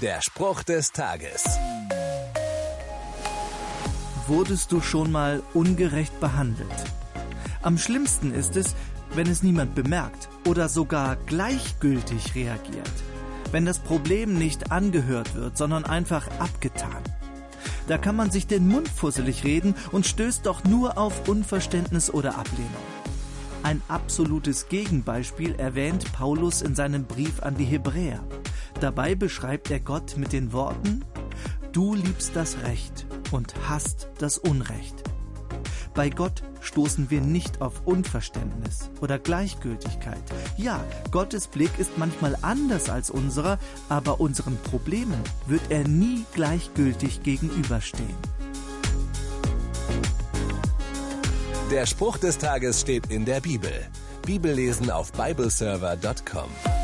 Der Spruch des Tages. Wurdest du schon mal ungerecht behandelt? Am schlimmsten ist es, wenn es niemand bemerkt oder sogar gleichgültig reagiert. Wenn das Problem nicht angehört wird, sondern einfach abgetan. Da kann man sich den Mund fusselig reden und stößt doch nur auf Unverständnis oder Ablehnung. Ein absolutes Gegenbeispiel erwähnt Paulus in seinem Brief an die Hebräer. Dabei beschreibt er Gott mit den Worten, Du liebst das Recht und hast das Unrecht. Bei Gott stoßen wir nicht auf Unverständnis oder Gleichgültigkeit. Ja, Gottes Blick ist manchmal anders als unserer, aber unseren Problemen wird er nie gleichgültig gegenüberstehen. Der Spruch des Tages steht in der Bibel. Bibellesen auf bibleserver.com.